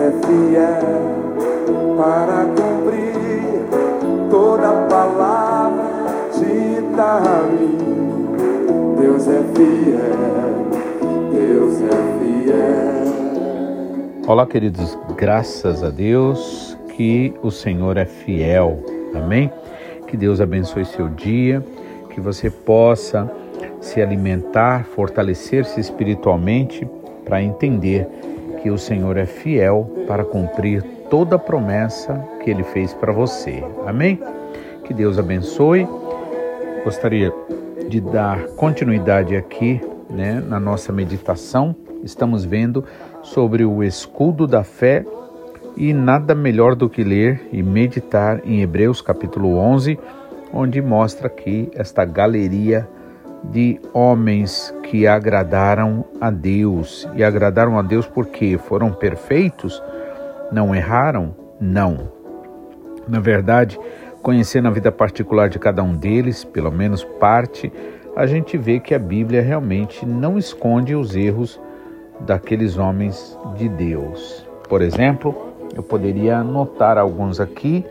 é fiel para cumprir toda palavra dita a mim. Deus é fiel, Deus é fiel. Olá, queridos, graças a Deus que o Senhor é fiel. Amém? Que Deus abençoe seu dia, que você possa se alimentar, fortalecer-se espiritualmente para entender que o Senhor é fiel para cumprir toda a promessa que ele fez para você. Amém? Que Deus abençoe. Gostaria de dar continuidade aqui, né, na nossa meditação. Estamos vendo sobre o escudo da fé e nada melhor do que ler e meditar em Hebreus capítulo 11, onde mostra aqui esta galeria de homens que agradaram a Deus. E agradaram a Deus porque foram perfeitos? Não erraram? Não. Na verdade, conhecendo a vida particular de cada um deles, pelo menos parte, a gente vê que a Bíblia realmente não esconde os erros daqueles homens de Deus. Por exemplo, eu poderia anotar alguns aqui,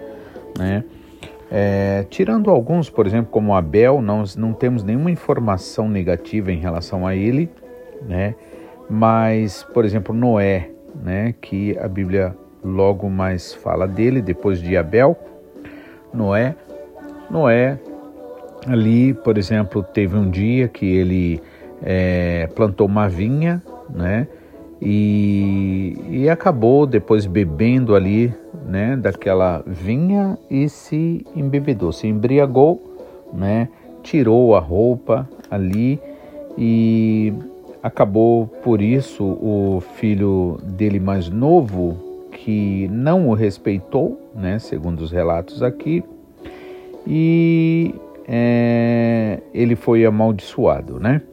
né? É, tirando alguns, por exemplo, como Abel, nós não temos nenhuma informação negativa em relação a ele, né? Mas, por exemplo, Noé, né? Que a Bíblia logo mais fala dele, depois de Abel. Noé, Noé, ali, por exemplo, teve um dia que ele é, plantou uma vinha, né? E, e acabou depois bebendo ali né, daquela vinha e se embebedou, se embriagou, né, tirou a roupa ali e acabou por isso o filho dele mais novo que não o respeitou, né, segundo os relatos aqui, e é, ele foi amaldiçoado, né?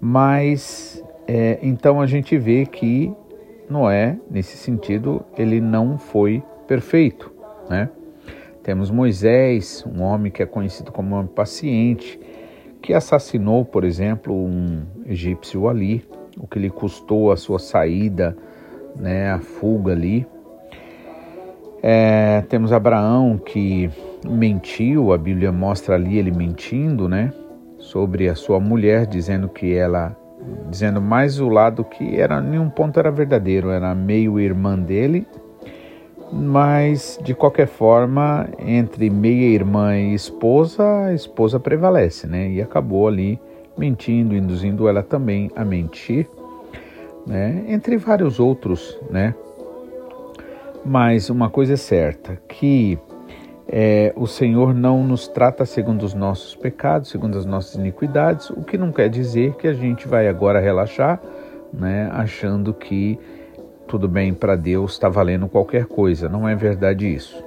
Mas é, então a gente vê que Noé, nesse sentido, ele não foi perfeito, né? Temos Moisés, um homem que é conhecido como um paciente, que assassinou, por exemplo, um egípcio ali, o que lhe custou a sua saída, né, a fuga ali. É, temos Abraão que mentiu, a Bíblia mostra ali ele mentindo, né, sobre a sua mulher, dizendo que ela dizendo mais o lado que era nenhum ponto era verdadeiro, era meio irmã dele, mas de qualquer forma, entre meia irmã e esposa, a esposa prevalece, né? E acabou ali mentindo, induzindo ela também a mentir, né? Entre vários outros, né? Mas uma coisa é certa, que é, o Senhor não nos trata segundo os nossos pecados, segundo as nossas iniquidades, o que não quer dizer que a gente vai agora relaxar, né, achando que tudo bem para Deus está valendo qualquer coisa. Não é verdade isso.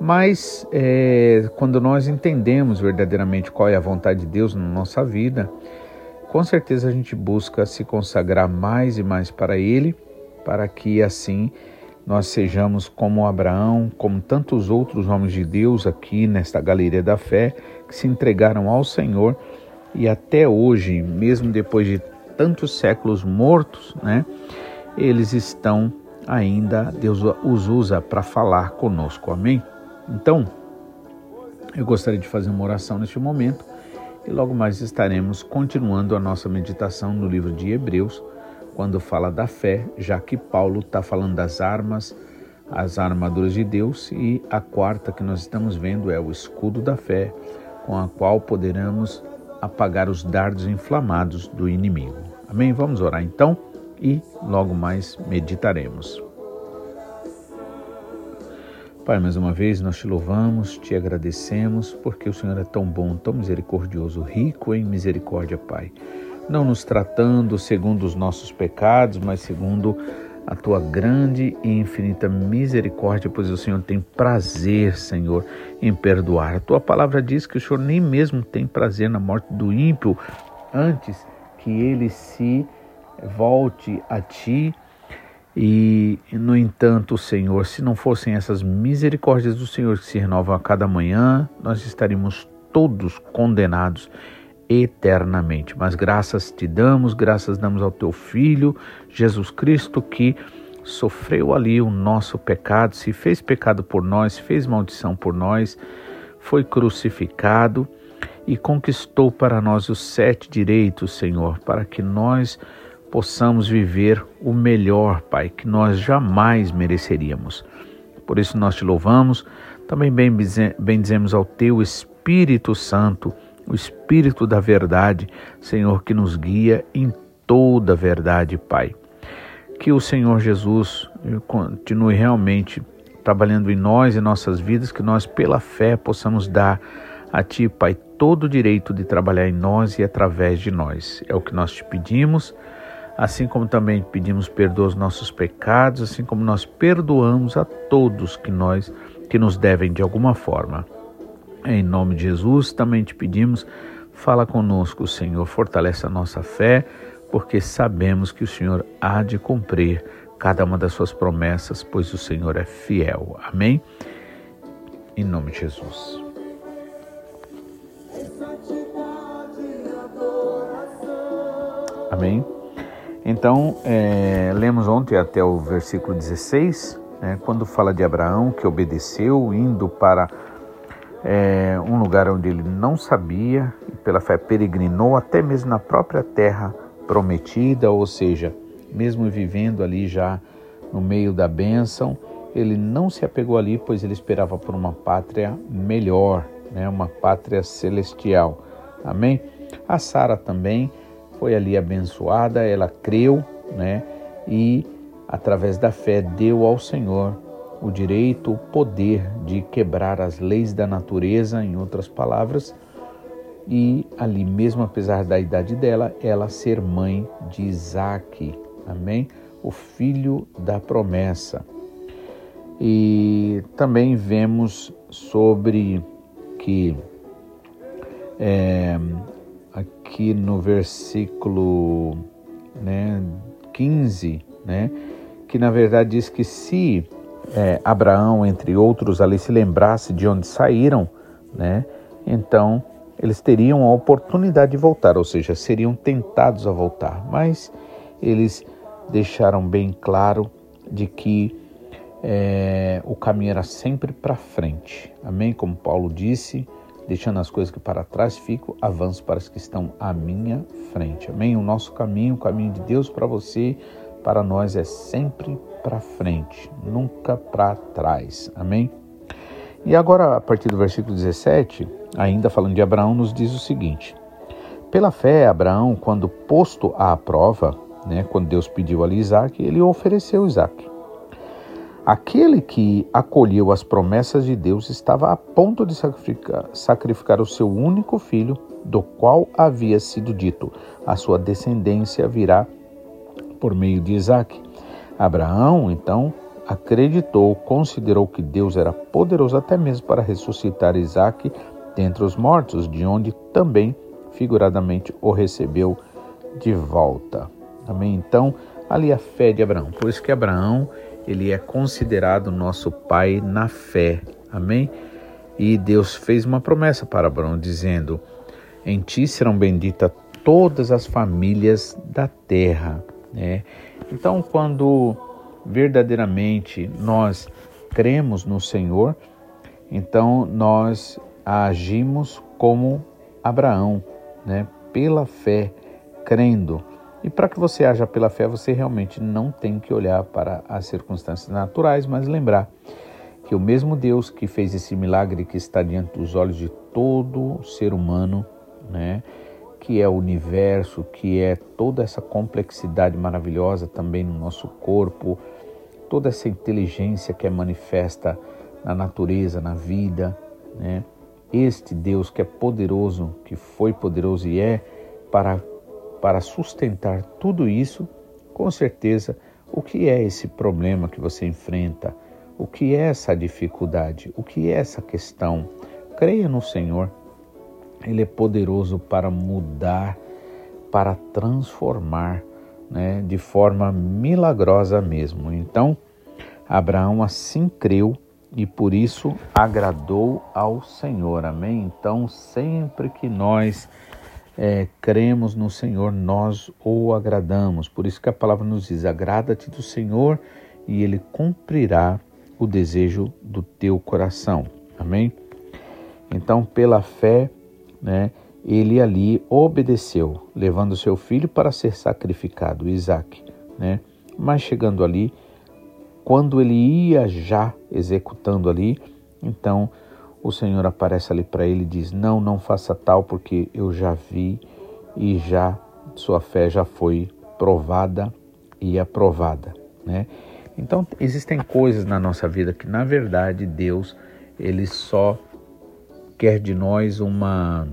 Mas é, quando nós entendemos verdadeiramente qual é a vontade de Deus na nossa vida, com certeza a gente busca se consagrar mais e mais para Ele, para que assim nós sejamos como Abraão, como tantos outros homens de Deus aqui nesta galeria da fé, que se entregaram ao Senhor e até hoje, mesmo depois de tantos séculos mortos, né, eles estão ainda, Deus os usa para falar conosco, amém? Então, eu gostaria de fazer uma oração neste momento e logo mais estaremos continuando a nossa meditação no livro de Hebreus quando fala da fé, já que Paulo está falando das armas, as armaduras de Deus, e a quarta que nós estamos vendo é o escudo da fé, com a qual poderemos apagar os dardos inflamados do inimigo. Amém? Vamos orar então e logo mais meditaremos. Pai, mais uma vez nós te louvamos, te agradecemos, porque o Senhor é tão bom, tão misericordioso, rico em misericórdia, Pai não nos tratando segundo os nossos pecados, mas segundo a tua grande e infinita misericórdia, pois o Senhor tem prazer, Senhor, em perdoar. A tua palavra diz que o Senhor nem mesmo tem prazer na morte do ímpio, antes que ele se volte a ti. E, no entanto, Senhor, se não fossem essas misericórdias do Senhor que se renovam a cada manhã, nós estaríamos todos condenados eternamente. Mas graças te damos, graças damos ao teu Filho, Jesus Cristo, que sofreu ali o nosso pecado, se fez pecado por nós, fez maldição por nós, foi crucificado e conquistou para nós os sete direitos, Senhor, para que nós possamos viver o melhor, Pai, que nós jamais mereceríamos. Por isso nós te louvamos, também bendizemos ao teu Espírito Santo, o Espírito da verdade, Senhor, que nos guia em toda a verdade, Pai. Que o Senhor Jesus continue realmente trabalhando em nós e nossas vidas, que nós, pela fé, possamos dar a Ti, Pai, todo o direito de trabalhar em nós e através de nós. É o que nós te pedimos, assim como também pedimos perdoa os nossos pecados, assim como nós perdoamos a todos que nós que nos devem de alguma forma. Em nome de Jesus, também te pedimos, fala conosco, Senhor, fortalece a nossa fé, porque sabemos que o Senhor há de cumprir cada uma das suas promessas, pois o Senhor é fiel. Amém? Em nome de Jesus. Amém? Então, é, lemos ontem até o versículo 16, né, quando fala de Abraão que obedeceu, indo para é, um lugar onde ele não sabia, e pela fé peregrinou até mesmo na própria terra prometida, ou seja, mesmo vivendo ali já no meio da bênção, ele não se apegou ali, pois ele esperava por uma pátria melhor, né, uma pátria celestial. Amém? A Sara também foi ali abençoada, ela creu, né, e através da fé deu ao Senhor o direito, o poder de quebrar as leis da natureza, em outras palavras, e ali mesmo apesar da idade dela, ela ser mãe de Isaac, amém? O filho da promessa. E também vemos sobre que é, aqui no versículo né, 15, né, que na verdade diz que se é, Abraão, entre outros, ali se lembrasse de onde saíram, né? Então eles teriam a oportunidade de voltar, ou seja, seriam tentados a voltar, mas eles deixaram bem claro de que é, o caminho era sempre para frente. Amém? Como Paulo disse, deixando as coisas que para trás fico, avanço para as que estão à minha frente. Amém? O nosso caminho, o caminho de Deus para você, para nós é sempre para frente, nunca para trás. Amém? E agora, a partir do versículo 17, ainda falando de Abraão, nos diz o seguinte: Pela fé, Abraão, quando posto à prova, né, quando Deus pediu ali Isaac, ele ofereceu Isaac. Aquele que acolheu as promessas de Deus estava a ponto de sacrificar, sacrificar o seu único filho, do qual havia sido dito: a sua descendência virá por meio de Isaac. Abraão, então, acreditou, considerou que Deus era poderoso até mesmo para ressuscitar Isaac dentre os mortos, de onde também, figuradamente, o recebeu de volta. Amém? Então, ali a fé de Abraão. Por isso que Abraão, ele é considerado nosso pai na fé. Amém? E Deus fez uma promessa para Abraão, dizendo: Em ti serão benditas todas as famílias da terra. Né? Então, quando verdadeiramente nós cremos no Senhor, então nós agimos como Abraão, né? pela fé, crendo. E para que você haja pela fé, você realmente não tem que olhar para as circunstâncias naturais, mas lembrar que o mesmo Deus que fez esse milagre que está diante dos olhos de todo ser humano, né? Que é o universo, que é toda essa complexidade maravilhosa também no nosso corpo, toda essa inteligência que é manifesta na natureza, na vida, né? Este Deus que é poderoso, que foi poderoso e é para para sustentar tudo isso, com certeza, o que é esse problema que você enfrenta? O que é essa dificuldade? O que é essa questão? Creia no Senhor ele é poderoso para mudar, para transformar, né, de forma milagrosa mesmo. Então, Abraão assim creu e por isso agradou ao Senhor. Amém? Então, sempre que nós é, cremos no Senhor, nós o agradamos. Por isso que a palavra nos diz: agrada-te do Senhor e ele cumprirá o desejo do teu coração. Amém? Então, pela fé, né, ele ali obedeceu, levando seu filho para ser sacrificado, Isaac. Né? Mas chegando ali, quando ele ia já executando ali, então o Senhor aparece ali para ele e diz: Não, não faça tal, porque eu já vi e já sua fé já foi provada e aprovada, né? Então existem coisas na nossa vida que na verdade Deus ele só quer de nós uma,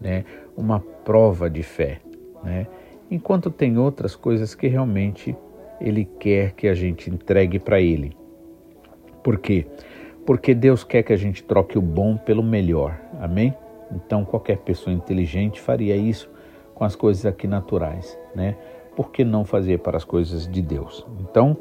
né, uma prova de fé, né? Enquanto tem outras coisas que realmente ele quer que a gente entregue para ele. Por quê? Porque Deus quer que a gente troque o bom pelo melhor. Amém? Então qualquer pessoa inteligente faria isso com as coisas aqui naturais, né? Por que não fazer para as coisas de Deus? Então,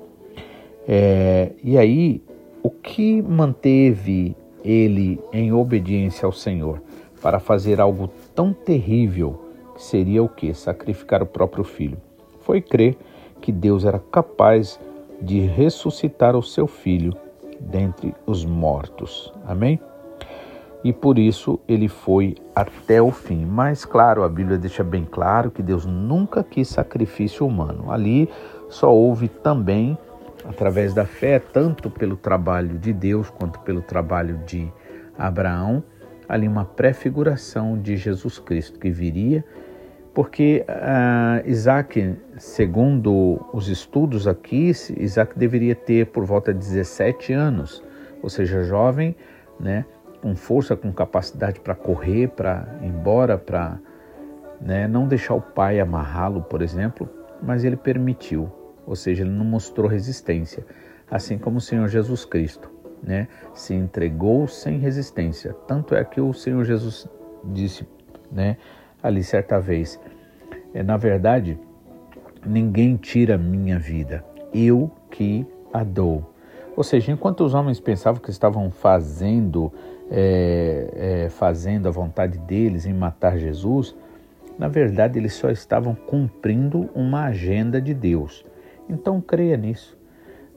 é, e aí, o que manteve ele em obediência ao Senhor para fazer algo tão terrível que seria o que? Sacrificar o próprio filho. Foi crer que Deus era capaz de ressuscitar o seu filho dentre os mortos. Amém? E por isso ele foi até o fim. Mas, claro, a Bíblia deixa bem claro que Deus nunca quis sacrifício humano. Ali só houve também através da fé, tanto pelo trabalho de Deus quanto pelo trabalho de Abraão, ali uma prefiguração de Jesus Cristo que viria, porque uh, Isaac, segundo os estudos aqui, Isaac deveria ter por volta de 17 anos, ou seja, jovem, né, com força, com capacidade para correr, para ir embora, para né, não deixar o pai amarrá-lo, por exemplo, mas ele permitiu ou seja, ele não mostrou resistência, assim como o Senhor Jesus Cristo, né? Se entregou sem resistência. Tanto é que o Senhor Jesus disse, né, ali certa vez, é na verdade, ninguém tira minha vida, eu que a dou. Ou seja, enquanto os homens pensavam que estavam fazendo, é, é, fazendo a vontade deles em matar Jesus, na verdade eles só estavam cumprindo uma agenda de Deus. Então creia nisso.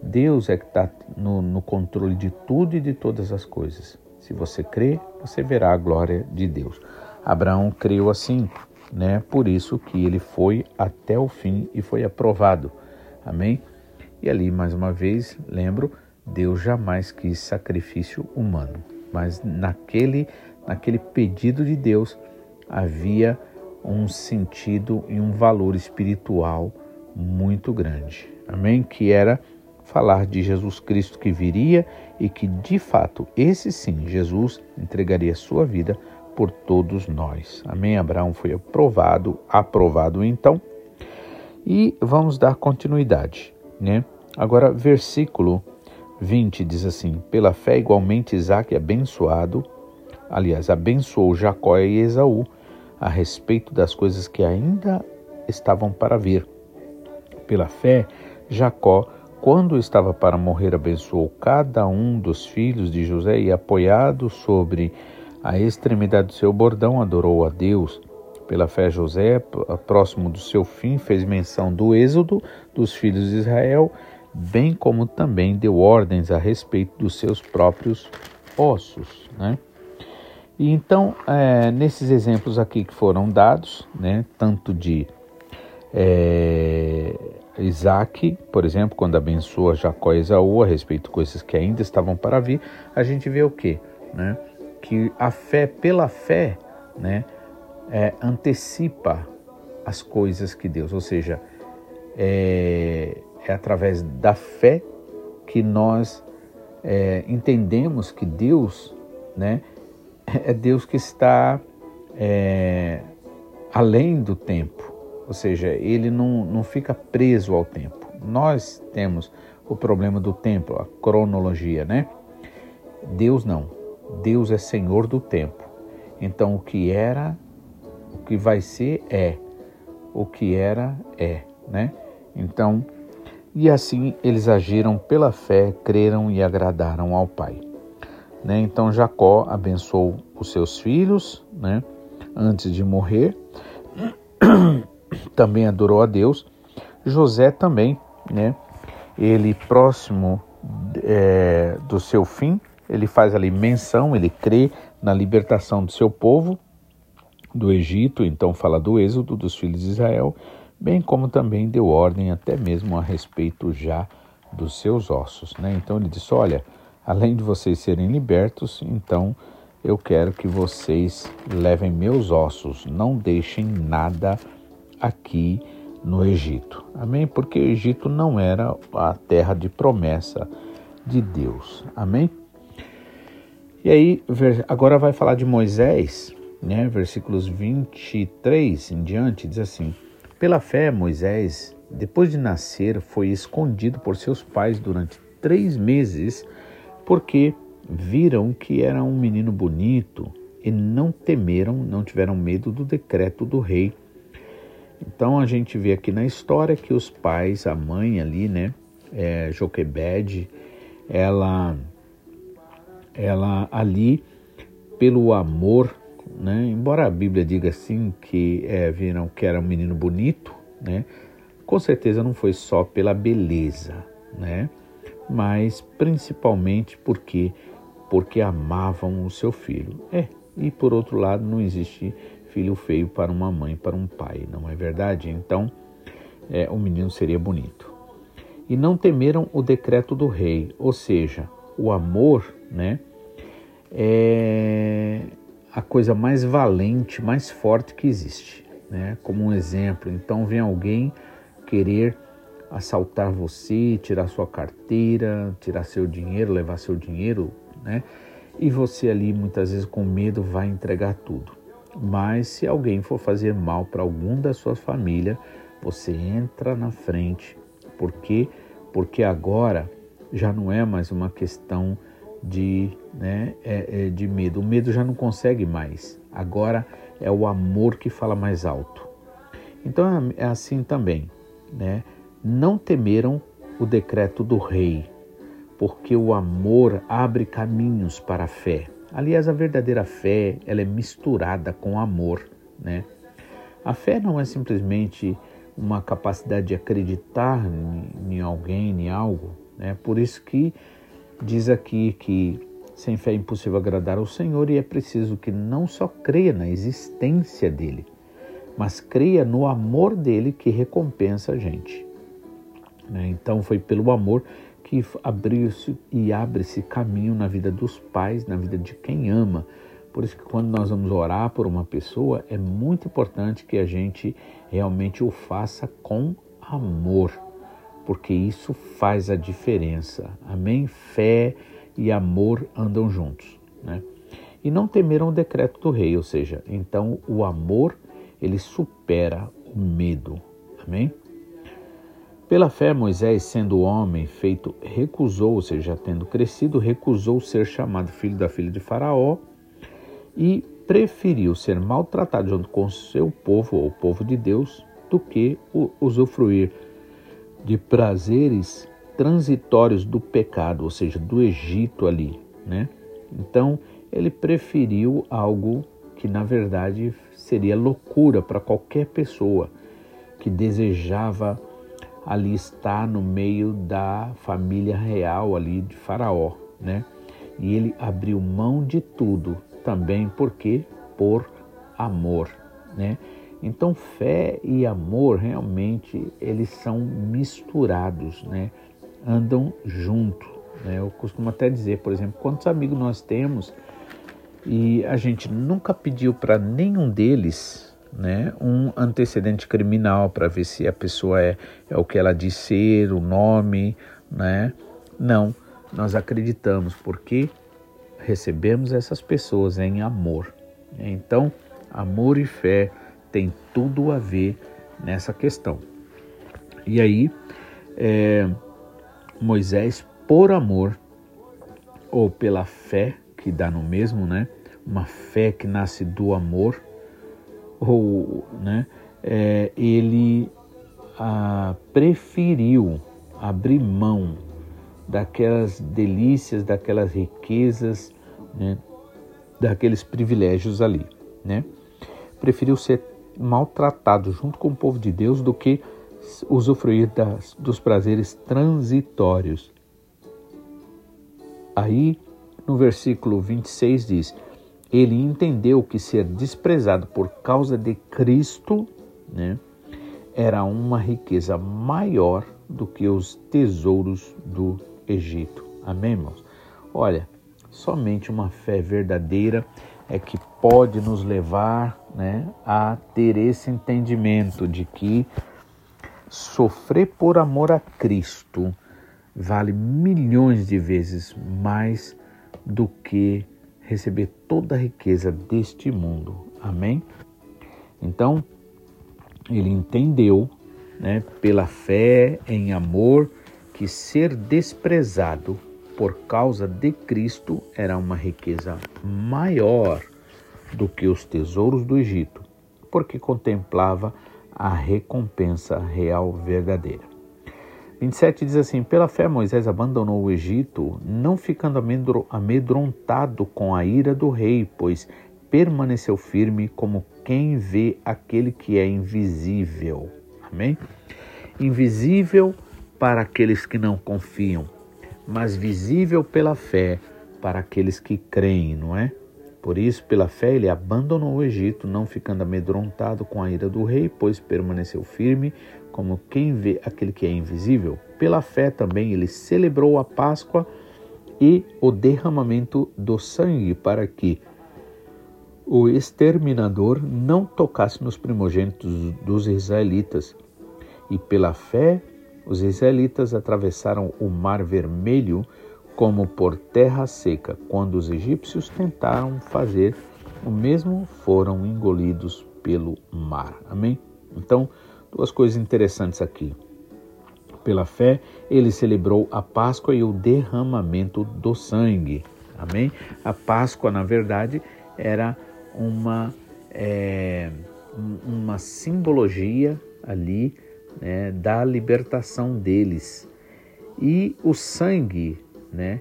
Deus é que está no, no, controle de tudo e de todas as coisas. Se você crê, você verá a glória de Deus. Abraão creu assim, né? Por isso que ele foi até o fim e foi aprovado. Amém? E ali, mais uma vez, lembro, Deus jamais quis sacrifício humano. Mas naquele, naquele pedido de Deus havia um sentido e um valor espiritual muito grande. Amém? Que era falar de Jesus Cristo que viria e que de fato esse sim, Jesus entregaria sua vida por todos nós. Amém? Abraão foi aprovado, aprovado então. E vamos dar continuidade, né? Agora, versículo 20 diz assim: Pela fé, igualmente, Isaac abençoado, aliás, abençoou Jacó e Esaú a respeito das coisas que ainda estavam para vir pela fé, Jacó, quando estava para morrer, abençoou cada um dos filhos de José e, apoiado sobre a extremidade do seu bordão, adorou a Deus. Pela fé, José, próximo do seu fim, fez menção do êxodo dos filhos de Israel, bem como também deu ordens a respeito dos seus próprios ossos. Né? E então, é, nesses exemplos aqui que foram dados, né, tanto de é, Isaac, por exemplo, quando abençoa Jacó e Esaú a respeito de coisas que ainda estavam para vir, a gente vê o quê? Né? Que a fé, pela fé, né, é, antecipa as coisas que Deus, ou seja, é, é através da fé que nós é, entendemos que Deus, né, é Deus que está é, além do tempo, ou seja, ele não, não fica preso ao tempo. Nós temos o problema do tempo, a cronologia, né? Deus não. Deus é Senhor do tempo. Então o que era, o que vai ser é, o que era é, né? Então, e assim eles agiram pela fé, creram e agradaram ao Pai. Né? Então Jacó abençoou os seus filhos, né? Antes de morrer também adorou a Deus. José também, né? ele próximo é, do seu fim, ele faz ali menção, ele crê na libertação do seu povo do Egito, então fala do êxodo dos filhos de Israel, bem como também deu ordem até mesmo a respeito já dos seus ossos. Né? Então ele disse: Olha, além de vocês serem libertos, então eu quero que vocês levem meus ossos, não deixem nada aqui no Egito. Amém? Porque o Egito não era a terra de promessa de Deus. Amém? E aí, agora vai falar de Moisés, né? Versículos 23 em diante, diz assim: Pela fé, Moisés, depois de nascer, foi escondido por seus pais durante três meses, porque viram que era um menino bonito e não temeram, não tiveram medo do decreto do rei. Então a gente vê aqui na história que os pais, a mãe ali, né, é, Joquebed, ela, ela ali, pelo amor, né, embora a Bíblia diga assim que é, viram que era um menino bonito, né, com certeza não foi só pela beleza, né, mas principalmente porque porque amavam o seu filho. É, e por outro lado, não existe filho feio para uma mãe, para um pai, não é verdade? Então, é, o menino seria bonito. E não temeram o decreto do rei, ou seja, o amor, né, é a coisa mais valente, mais forte que existe, né? Como um exemplo, então vem alguém querer assaltar você, tirar sua carteira, tirar seu dinheiro, levar seu dinheiro, né? E você ali muitas vezes com medo vai entregar tudo. Mas se alguém for fazer mal para algum da sua família, você entra na frente. Por quê? Porque agora já não é mais uma questão de, né, é, é de medo. O medo já não consegue mais. Agora é o amor que fala mais alto. Então é assim também, né? Não temeram o decreto do rei, porque o amor abre caminhos para a fé. Aliás, a verdadeira fé, ela é misturada com amor, né? A fé não é simplesmente uma capacidade de acreditar em alguém, em algo, né? Por isso que diz aqui que sem fé é impossível agradar ao Senhor e é preciso que não só creia na existência dele, mas creia no amor dele que recompensa a gente. Né? Então foi pelo amor que abriu-se e abre-se caminho na vida dos pais, na vida de quem ama. Por isso que quando nós vamos orar por uma pessoa, é muito importante que a gente realmente o faça com amor, porque isso faz a diferença. Amém? Fé e amor andam juntos, né? E não temeram o decreto do rei, ou seja, então o amor ele supera o medo. Amém? Pela fé, Moisés, sendo homem feito, recusou, ou seja, tendo crescido, recusou ser chamado filho da filha de Faraó e preferiu ser maltratado junto com seu povo, ou o povo de Deus, do que usufruir de prazeres transitórios do pecado, ou seja, do Egito ali, né? Então, ele preferiu algo que na verdade seria loucura para qualquer pessoa que desejava ali está no meio da família real ali de Faraó, né? E ele abriu mão de tudo também porque por amor, né? Então fé e amor realmente eles são misturados, né? Andam junto, né? Eu costumo até dizer, por exemplo, quantos amigos nós temos e a gente nunca pediu para nenhum deles né, um antecedente criminal para ver se a pessoa é, é o que ela diz ser, o nome, né? Não, nós acreditamos porque recebemos essas pessoas em amor. Então, amor e fé tem tudo a ver nessa questão. E aí, é, Moisés, por amor ou pela fé, que dá no mesmo, né? Uma fé que nasce do amor, ou né, é, ele ah, preferiu abrir mão daquelas delícias, daquelas riquezas, né, daqueles privilégios ali, né? Preferiu ser maltratado junto com o povo de Deus do que usufruir das, dos prazeres transitórios. Aí, no versículo 26 diz: Ele entendeu que ser desprezado por causa de Cristo, né, era uma riqueza maior do que os tesouros do Egito. Amém, irmãos? Olha, somente uma fé verdadeira é que pode nos levar né, a ter esse entendimento de que sofrer por amor a Cristo vale milhões de vezes mais do que receber toda a riqueza deste mundo. Amém? Então, ele entendeu, né, pela fé em amor, que ser desprezado por causa de Cristo era uma riqueza maior do que os tesouros do Egito, porque contemplava a recompensa real verdadeira. 27 diz assim: Pela fé, Moisés abandonou o Egito, não ficando amedrontado com a ira do rei, pois permaneceu firme como quem vê aquele que é invisível. Amém? Invisível para aqueles que não confiam, mas visível pela fé para aqueles que creem, não é? Por isso, pela fé, ele abandonou o Egito, não ficando amedrontado com a ira do rei, pois permaneceu firme, como quem vê aquele que é invisível. Pela fé também ele celebrou a Páscoa e o derramamento do sangue, para que o exterminador não tocasse nos primogênitos dos israelitas. E pela fé, os israelitas atravessaram o Mar Vermelho como por terra seca. Quando os egípcios tentaram fazer o mesmo, foram engolidos pelo mar. Amém? Então, duas coisas interessantes aqui. Pela fé, ele celebrou a Páscoa e o derramamento do sangue. Amém? A Páscoa, na verdade, era uma, é, uma simbologia ali né, da libertação deles. E o sangue né?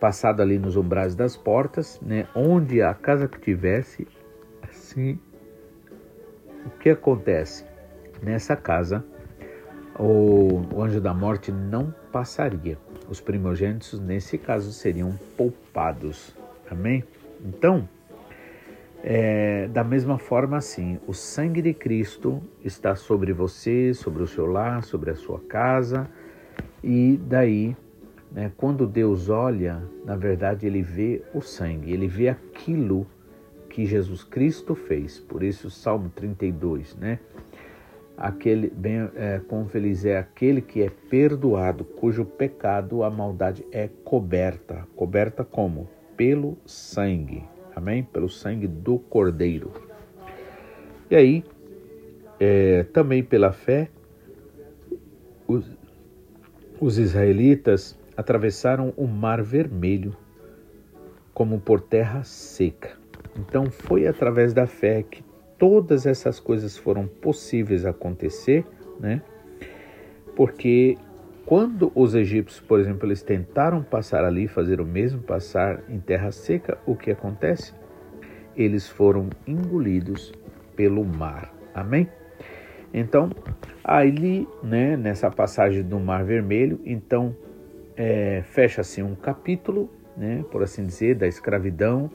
Passado ali nos umbrais das portas, né? Onde a casa que tivesse, assim, o que acontece? Nessa casa, o, anjo da morte não passaria. Os primogênitos, nesse caso, seriam poupados. Amém? Então, é, da mesma forma, assim, o sangue de Cristo está sobre você, sobre o seu lar, sobre a sua casa, e daí né? Quando Deus olha, na verdade, ele vê o sangue, ele vê aquilo que Jesus Cristo fez. Por isso, o Salmo 32, né? Aquele, bem, é, como feliz é aquele que é perdoado, cujo pecado, a maldade é coberta. Coberta como? Pelo sangue. Amém? Pelo sangue do Cordeiro. E aí, é, também pela fé, os, os israelitas atravessaram o Mar Vermelho como por terra seca. Então foi através da fé que todas essas coisas foram possíveis acontecer, né? Porque quando os egípcios, por exemplo, eles tentaram passar ali, fazer o mesmo, passar em terra seca, o que acontece? Eles foram engolidos pelo mar. Amém? Então, ali, né, nessa passagem do Mar Vermelho, então é, fecha-se um capítulo, né, por assim dizer, da escravidão.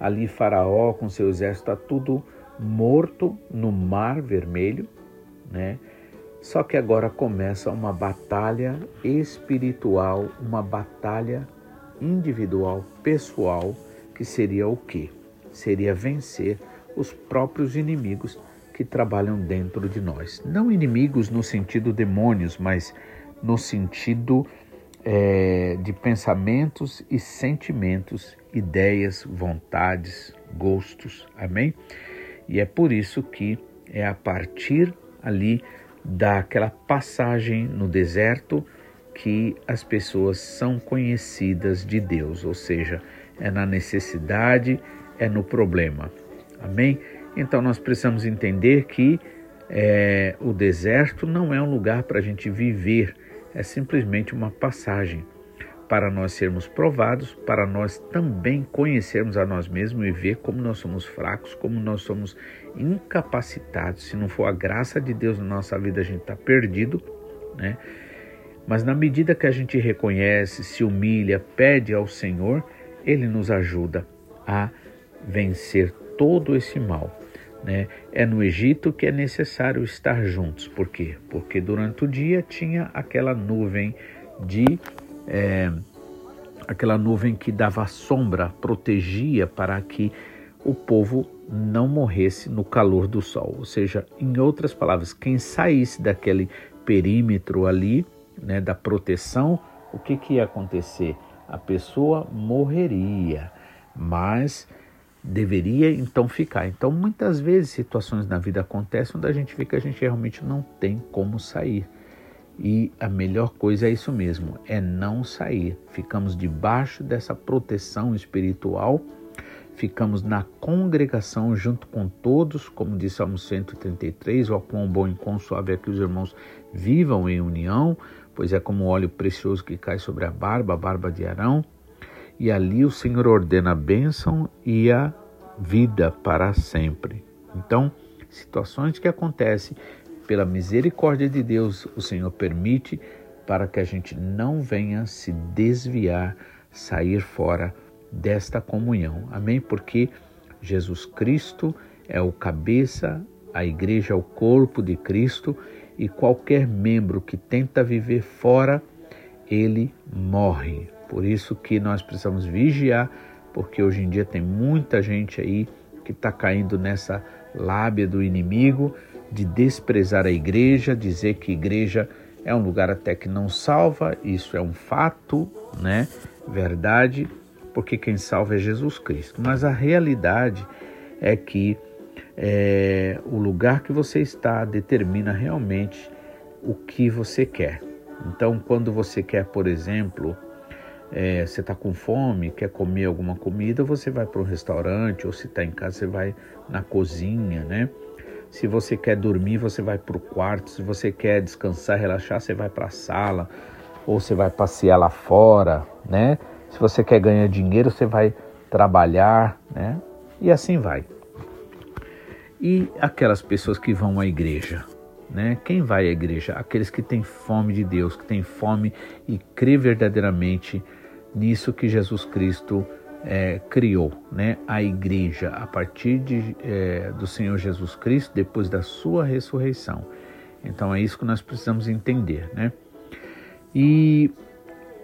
Ali Faraó com seu exército está tudo morto no Mar Vermelho, né? Só que agora começa uma batalha espiritual, uma batalha individual, pessoal, que seria o quê? Seria vencer os próprios inimigos que trabalham dentro de nós. Não inimigos no sentido demônios, mas no sentido é, de pensamentos e sentimentos, ideias, vontades, gostos. Amém? E é por isso que é a partir ali daquela passagem no deserto que as pessoas são conhecidas de Deus, ou seja, é na necessidade, é no problema. Amém? Então nós precisamos entender que é, o deserto não é um lugar para a gente viver é simplesmente uma passagem. Para nós sermos provados, para nós também conhecermos a nós mesmos e ver como nós somos fracos, como nós somos incapacitados. Se não for a graça de Deus na nossa vida, a gente está perdido, né? Mas na medida que a gente reconhece, se humilha, pede ao Senhor, Ele nos ajuda a vencer todo esse mal. Né? É no Egito que é necessário estar juntos. Por quê? Porque durante o dia tinha aquela nuvem de. É, aquela nuvem que dava sombra, protegia para que o povo não morresse no calor do sol. Ou seja, em outras palavras, quem saísse daquele perímetro ali, né, da proteção, o que, que ia acontecer? A pessoa morreria, mas deveria então ficar. Então, muitas vezes situações na vida acontecem onde a gente vê que a gente realmente não tem como sair. E a melhor coisa é isso mesmo, é não sair. Ficamos debaixo dessa proteção espiritual, ficamos na congregação junto com todos, como disse Salmo 133, o quão bom e quão suave é que os irmãos vivam em união, pois é como óleo precioso que cai sobre a barba, a barba de Arão e ali o Senhor ordena a bênção e a vida para sempre. Então, situações que acontecem pela misericórdia de Deus, o Senhor permite para que a gente não venha se desviar, sair fora desta comunhão. Amém? Porque Jesus Cristo é o cabeça, a igreja é o corpo de Cristo e qualquer membro que tenta viver fora, ele morre. Por isso que nós precisamos vigiar, porque hoje em dia tem muita gente aí que está caindo nessa lábia do inimigo de desprezar a igreja, dizer que igreja é um lugar até que não salva, isso é um fato, né? Verdade, porque quem salva é Jesus Cristo. Mas a realidade é que é, o lugar que você está determina realmente o que você quer. Então, quando você quer, por exemplo, é, você está com fome, quer comer alguma comida, você vai para um restaurante, ou se está em casa, você vai na cozinha, né? Se você quer dormir, você vai para o quarto. Se você quer descansar, relaxar, você vai para a sala, ou você vai passear lá fora, né? Se você quer ganhar dinheiro, você vai trabalhar, né? E assim vai. E aquelas pessoas que vão à igreja, né? Quem vai à igreja? Aqueles que têm fome de Deus, que têm fome e crê verdadeiramente nisso que Jesus Cristo é, criou, né? A igreja a partir de, é, do Senhor Jesus Cristo depois da sua ressurreição. Então é isso que nós precisamos entender, né? E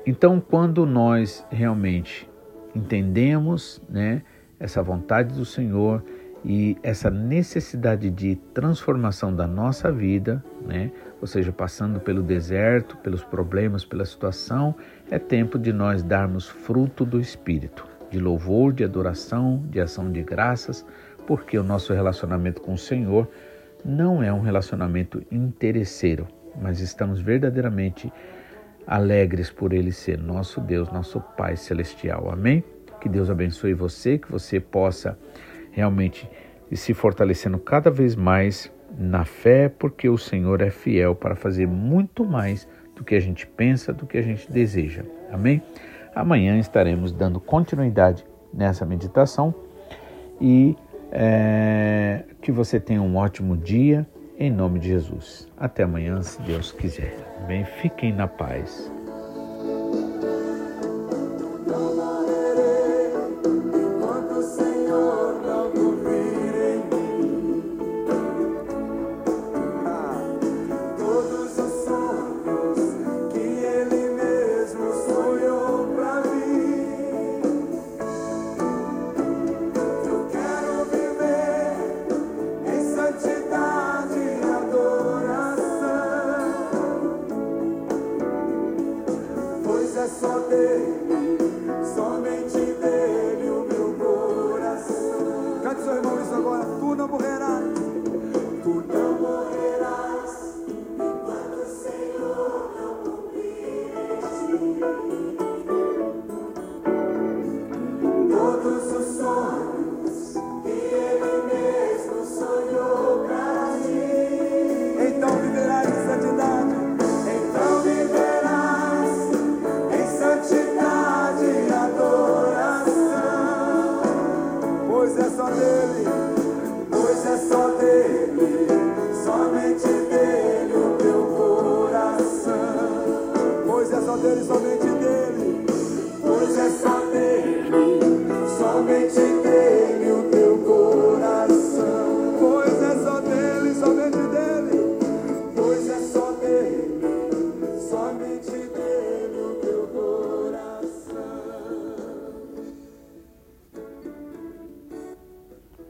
então quando nós realmente entendemos, né? Essa vontade do Senhor e essa necessidade de transformação da nossa vida, né? ou seja, passando pelo deserto, pelos problemas, pela situação, é tempo de nós darmos fruto do Espírito, de louvor, de adoração, de ação de graças, porque o nosso relacionamento com o Senhor não é um relacionamento interesseiro, mas estamos verdadeiramente alegres por Ele ser nosso Deus, nosso Pai Celestial. Amém? Que Deus abençoe você, que você possa realmente se fortalecendo cada vez mais na fé, porque o Senhor é fiel para fazer muito mais do que a gente pensa, do que a gente deseja. Amém? Amanhã estaremos dando continuidade nessa meditação e é, que você tenha um ótimo dia em nome de Jesus. Até amanhã, se Deus quiser. Bem, fiquem na paz.